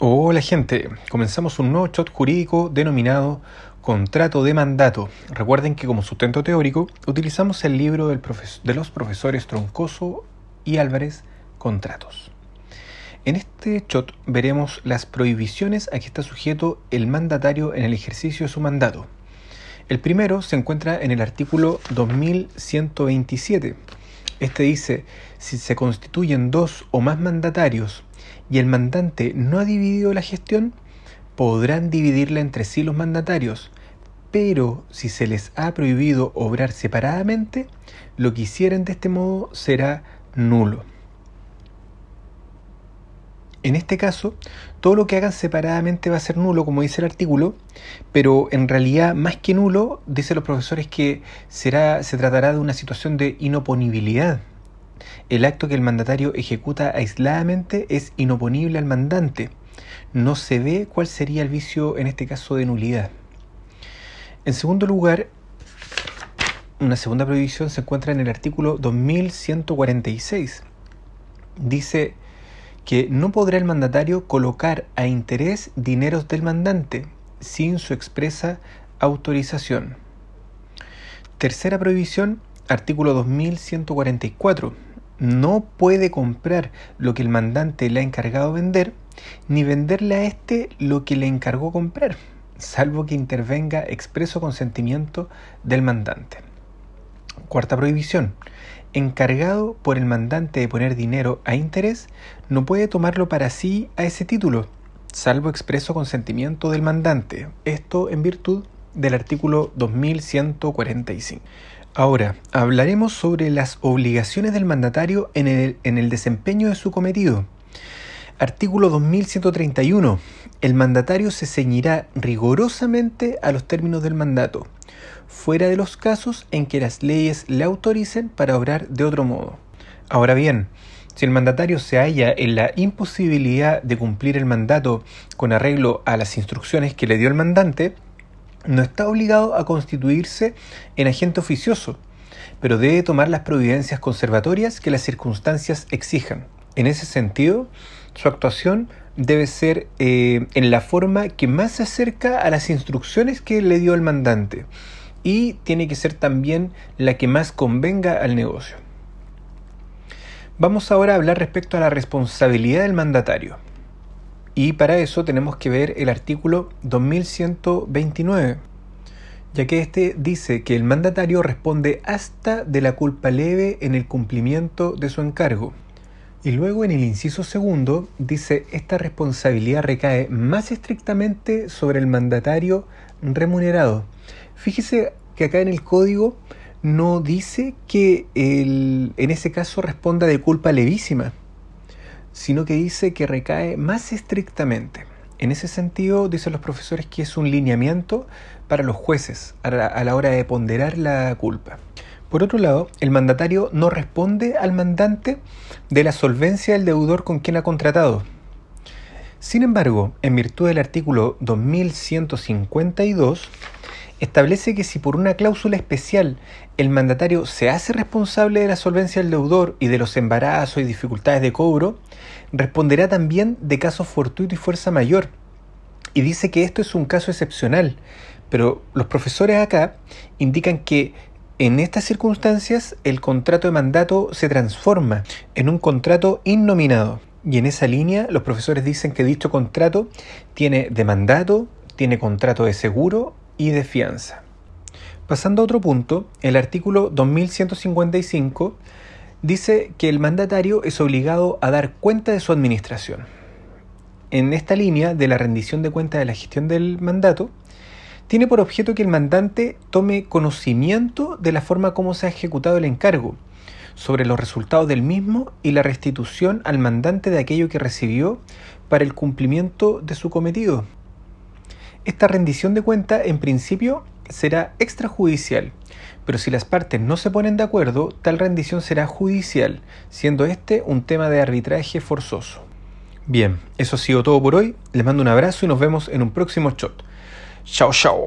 Hola gente, comenzamos un nuevo shot jurídico denominado Contrato de Mandato. Recuerden que como sustento teórico utilizamos el libro de los profesores Troncoso y Álvarez, Contratos. En este shot veremos las prohibiciones a que está sujeto el mandatario en el ejercicio de su mandato. El primero se encuentra en el artículo 2127. Este dice, si se constituyen dos o más mandatarios y el mandante no ha dividido la gestión, podrán dividirla entre sí los mandatarios, pero si se les ha prohibido obrar separadamente, lo que hicieren de este modo será nulo. En este caso, todo lo que hagan separadamente va a ser nulo, como dice el artículo, pero en realidad, más que nulo, dicen los profesores que será, se tratará de una situación de inoponibilidad el acto que el mandatario ejecuta aisladamente es inoponible al mandante. No se ve cuál sería el vicio en este caso de nulidad. En segundo lugar, una segunda prohibición se encuentra en el artículo 2146. Dice que no podrá el mandatario colocar a interés dineros del mandante sin su expresa autorización. Tercera prohibición, artículo 2144 no puede comprar lo que el mandante le ha encargado vender, ni venderle a éste lo que le encargó comprar, salvo que intervenga expreso consentimiento del mandante. Cuarta prohibición. Encargado por el mandante de poner dinero a interés, no puede tomarlo para sí a ese título, salvo expreso consentimiento del mandante. Esto en virtud del artículo 2145. Ahora, hablaremos sobre las obligaciones del mandatario en el, desempeño de su cometido. Artículo 2131. El mandatario se ceñirá rigurosamente a los términos del mandato, fuera de los casos en que las leyes le autoricen para obrar de otro modo. Ahora bien, si el mandatario se halla en la imposibilidad de cumplir el mandato con arreglo a las instrucciones que le dio el mandante, no está obligado a constituirse en agente oficioso, pero debe tomar las providencias conservatorias que las circunstancias exijan. En ese sentido, su actuación debe ser eh, en la forma que más se acerca a las instrucciones que le dio el mandante y tiene que ser también la que más convenga al negocio. Vamos ahora a hablar respecto a la responsabilidad del mandatario. Y para eso tenemos que ver el artículo 2129, ya que este dice que el mandatario responde hasta de la culpa leve en el cumplimiento de su encargo. Y luego en el inciso segundo dice esta responsabilidad recae más estrictamente sobre el mandatario remunerado. Fíjese que acá en el código no dice que el, en ese caso responda de culpa levísima sino que dice que recae más estrictamente. En ese sentido, dicen los profesores que es un lineamiento para los jueces a la, hora de ponderar la culpa. Por otro lado, el mandatario no responde al mandante de la solvencia del deudor con quien ha contratado. Sin embargo, en virtud del artículo 2152, establece que si por una cláusula especial el mandatario se hace responsable de la solvencia del deudor y de los embarazos y dificultades de cobro, responderá también de casos fortuito y fuerza mayor. Y dice que esto es un caso excepcional, pero los profesores acá indican que en estas circunstancias el contrato de mandato se transforma en un contrato innominado. Y en esa línea los profesores dicen que dicho contrato tiene de mandato, tiene contrato de seguro y de fianza. Pasando a otro punto, el artículo 2155 dice que el mandatario es obligado a dar cuenta de su administración. En esta línea de la rendición de cuenta de la gestión del mandato, tiene por objeto que el mandante tome conocimiento de la forma como se ha ejecutado el encargo, sobre los resultados del mismo y la restitución al mandante de aquello que recibió para el cumplimiento de su cometido. Esta rendición de cuenta, en principio, será extrajudicial, pero si las partes no se ponen de acuerdo, tal rendición será judicial, siendo este un tema de arbitraje forzoso. Bien, eso ha sido todo por hoy. Les mando un abrazo y nos vemos en un próximo shot. 小小